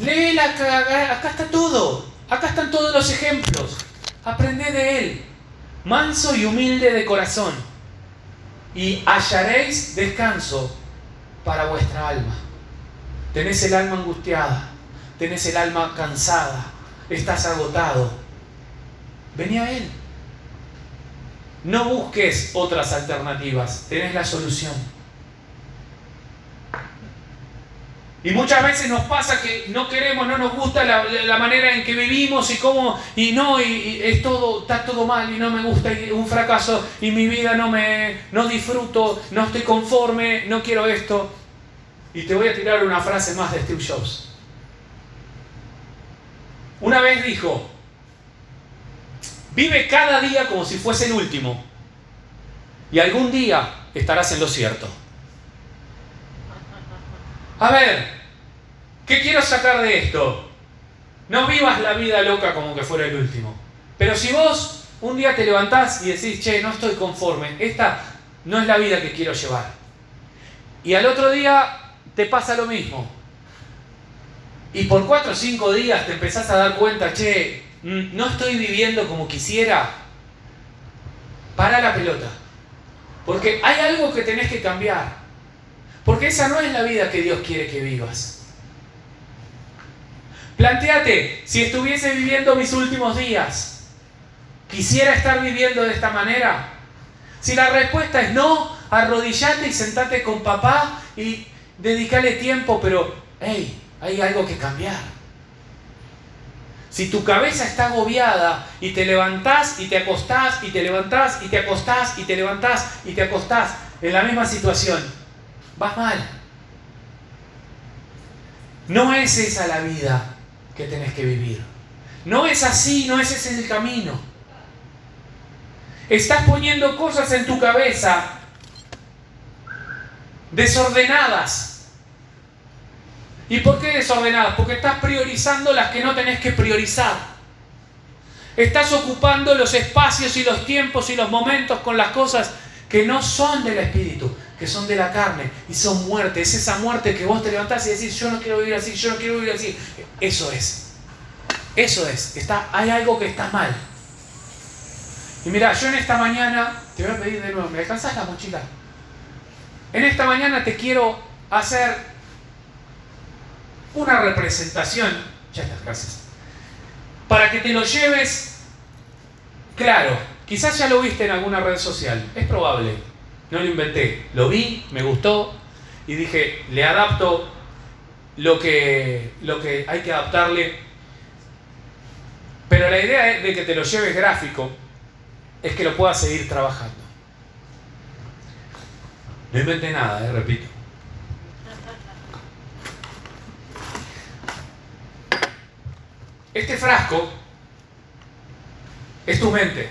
Léela acá, acá está todo. Acá están todos los ejemplos. Aprended de Él. Manso y humilde de corazón. Y hallaréis descanso para vuestra alma. Tenés el alma angustiada. Tenés el alma cansada. Estás agotado. Vení a Él. No busques otras alternativas. Tenés la solución. Y muchas veces nos pasa que no queremos, no nos gusta la, manera en que vivimos y cómo, y no, y, es todo, está todo mal y no me gusta, y un fracaso, y mi vida no me, no disfruto, no estoy conforme, no quiero esto. Y te voy a tirar una frase más de Steve Jobs. Una vez dijo, vive cada día como si fuese el último, y algún día estarás en lo cierto. A ver, ¿qué quiero sacar de esto? No vivas la vida loca como que fuera el último. Pero si vos un día te levantás y decís, che, no estoy conforme, esta no es la vida que quiero llevar. Y al otro día te pasa lo mismo. Y por cuatro o cinco días te empezás a dar cuenta, che, mm, no estoy viviendo como quisiera. Para la pelota. Porque hay algo que tenés que cambiar. Porque esa no es la vida que Dios quiere que vivas. Plantéate, si estuviese viviendo mis últimos días, ¿quisiera estar viviendo de esta manera? Si la respuesta es no, arrodillate y sentate con papá y dedícale tiempo, pero, hey, hay algo que cambiar. Si tu cabeza está agobiada y te levantás y te acostás y te levantás y te acostás y te levantás y te acostás en la misma situación, vas mal. No es esa la vida que tenés que vivir. No es así, no es ese el camino. Estás poniendo cosas en tu cabeza desordenadas. ¿Y por qué desordenadas? Porque estás priorizando las que no tenés que priorizar. Estás ocupando los espacios y los tiempos y los momentos con las cosas que no son del Espíritu que son de la carne y son muerte. Es esa muerte que vos te levantás y decís, yo no quiero vivir así, yo no quiero vivir así. Eso es. Eso es. Está, hay algo que está mal. Y mira, yo en esta mañana, te voy a pedir de nuevo, ¿me alcanzas la mochila? En esta mañana te quiero hacer una representación, ya está, gracias, para que te lo lleves claro. Quizás ya lo viste en alguna red social, es probable. No lo inventé, lo vi, me gustó y dije, le adapto lo que, lo que hay que adaptarle. Pero la idea de que te lo lleves gráfico es que lo puedas seguir trabajando. No inventé nada, eh, repito. Este frasco es tu mente.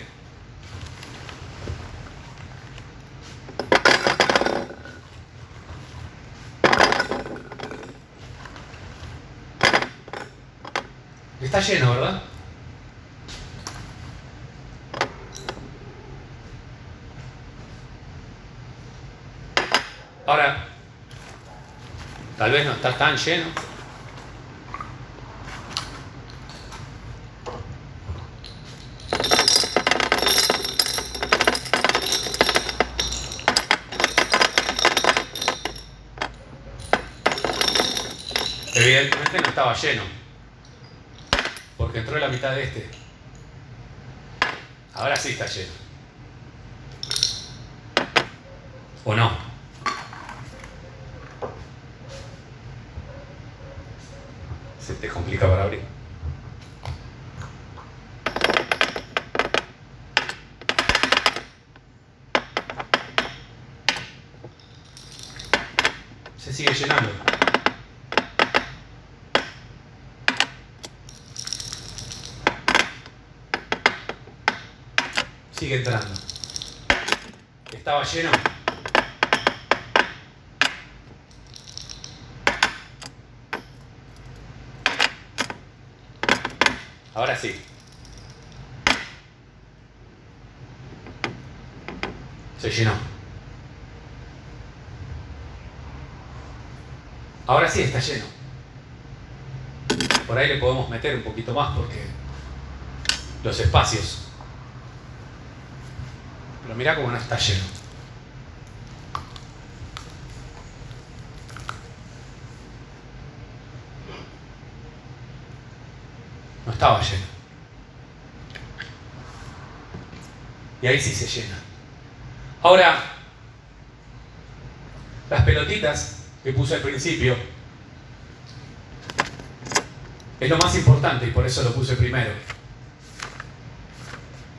Está lleno, ¿verdad? Ahora, tal vez no está tan lleno. Evidentemente no estaba lleno porque entró en la mitad de este. Ahora sí está lleno. ¿O no? Se te complica para abrir. Se sigue llenando. Sigue entrando. Estaba lleno. Ahora sí. Se llenó. Ahora sí está lleno. Por ahí le podemos meter un poquito más porque los espacios. Pero mira cómo no está lleno. No estaba lleno. Y ahí sí se llena. Ahora, las pelotitas que puse al principio es lo más importante y por eso lo puse primero.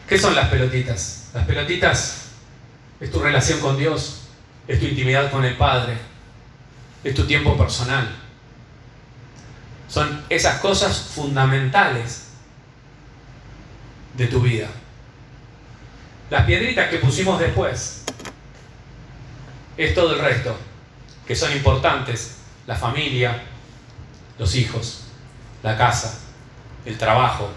¿Qué son las pelotitas? Las pelotitas es tu relación con Dios, es tu intimidad con el Padre, es tu tiempo personal. Son esas cosas fundamentales de tu vida. Las piedritas que pusimos después es todo el resto, que son importantes. La familia, los hijos, la casa, el trabajo.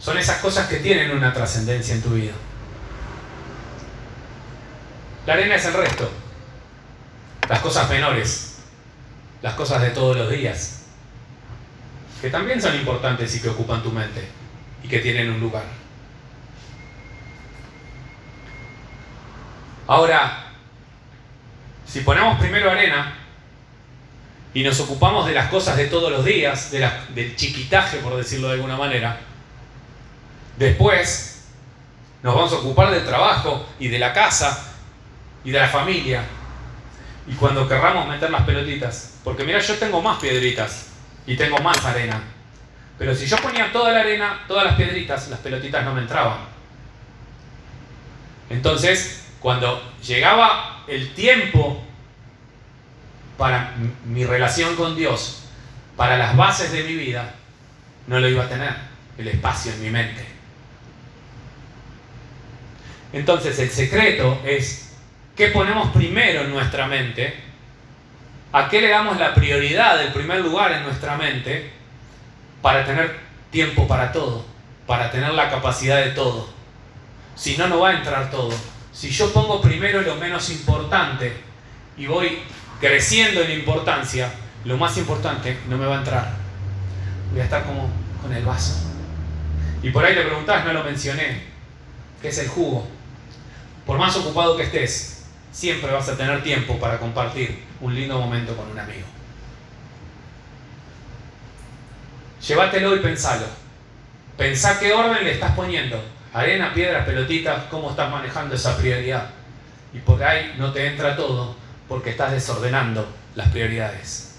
Son esas cosas que tienen una trascendencia en tu vida. La arena es el resto. Las cosas menores. Las cosas de todos los días. Que también son importantes y que ocupan tu mente. Y que tienen un lugar. Ahora, si ponemos primero arena y nos ocupamos de las cosas de todos los días, de del chiquitaje, por decirlo de alguna manera, después nos vamos a ocupar del trabajo y de la casa y de la familia. Y cuando querramos meter las pelotitas, porque mira, yo tengo más piedritas y tengo más arena. Pero si yo ponía toda la arena, todas las piedritas, las pelotitas no me entraban. Entonces, cuando llegaba el tiempo para mi relación con Dios, para las bases de mi vida, no lo iba a tener, el espacio en mi mente. Entonces el secreto es qué ponemos primero en nuestra mente, a qué le damos la prioridad, el primer lugar en nuestra mente, para tener tiempo para todo, para tener la capacidad de todo. Si no, no va a entrar todo. Si yo pongo primero lo menos importante y voy creciendo en importancia, lo más importante no me va a entrar. Voy a estar como con el vaso. Y por ahí te preguntás, no lo mencioné, ¿qué es el jugo? Por más ocupado que estés, siempre vas a tener tiempo para compartir un lindo momento con un amigo. Llévatelo y pensalo. Pensá qué orden le estás poniendo arena, piedras, pelotitas, cómo estás manejando esa prioridad. Y por ahí no te entra todo porque estás desordenando las prioridades.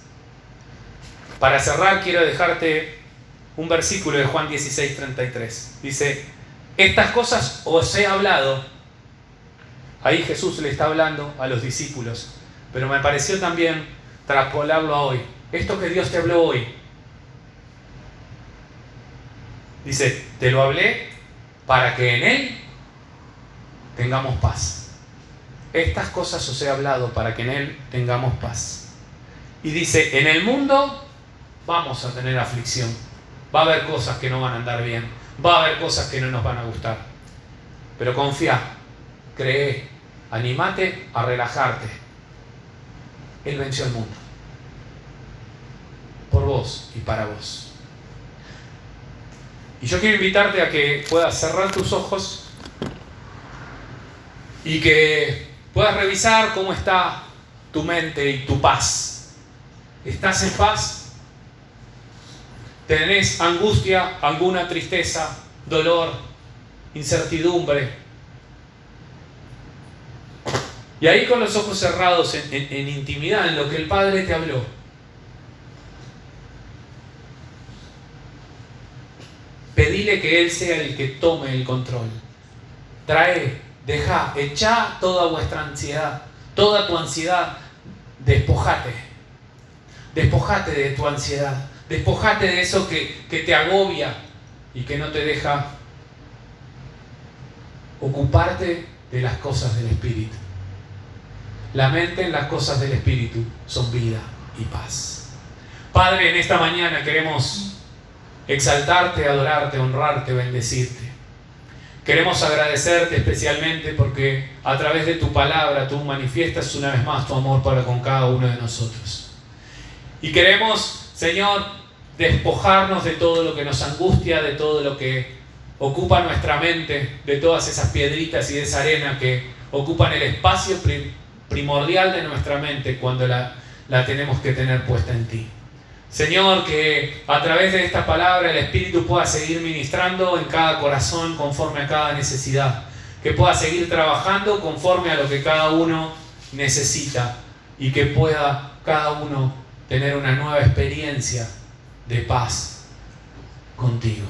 Para cerrar quiero dejarte un versículo de Juan 16, 33. Dice, estas cosas os he hablado. Ahí Jesús le está hablando a los discípulos, pero me pareció también traspolarlo a hoy. Esto que Dios te habló hoy. Dice, te lo hablé para que en Él tengamos paz. Estas cosas os he hablado para que en Él tengamos paz. Y dice, en el mundo vamos a tener aflicción. Va a haber cosas que no van a andar bien. Va a haber cosas que no nos van a gustar. Pero confía, cree, animate a relajarte. Él venció el mundo. Por vos y para vos. Y yo quiero invitarte a que puedas cerrar tus ojos y que puedas revisar cómo está tu mente y tu paz. ¿Estás en paz? ¿Tenés angustia, alguna tristeza, dolor, incertidumbre? Y ahí con los ojos cerrados en, en intimidad, en lo que el Padre te habló, Pedile que Él sea el que tome el control. Trae, deja, echa toda vuestra ansiedad, toda tu ansiedad, despojate. Despojate de tu ansiedad. Despojate de eso que, que te agobia y que no te deja ocuparte de las cosas del Espíritu. La mente en las cosas del Espíritu son vida y paz. Padre, en esta mañana queremos exaltarte, adorarte, honrarte, bendecirte. Queremos agradecerte especialmente porque a través de tu palabra tú manifiestas una vez más tu amor para con cada uno de nosotros. Y queremos, Señor, despojarnos de todo lo que nos angustia, de todo lo que ocupa nuestra mente, de todas esas piedritas y de esa arena que ocupan el espacio primordial de nuestra mente cuando la, la tenemos que tener puesta en ti. Señor, que a través de esta palabra el Espíritu pueda seguir ministrando en cada corazón conforme a cada necesidad, que pueda seguir trabajando conforme a lo que cada uno necesita y que pueda cada uno tener una nueva experiencia de paz contigo.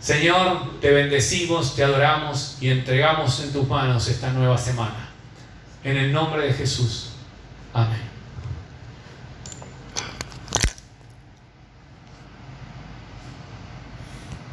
Señor, te bendecimos, te adoramos y entregamos en tus manos esta nueva semana. En el nombre de Jesús. Amén.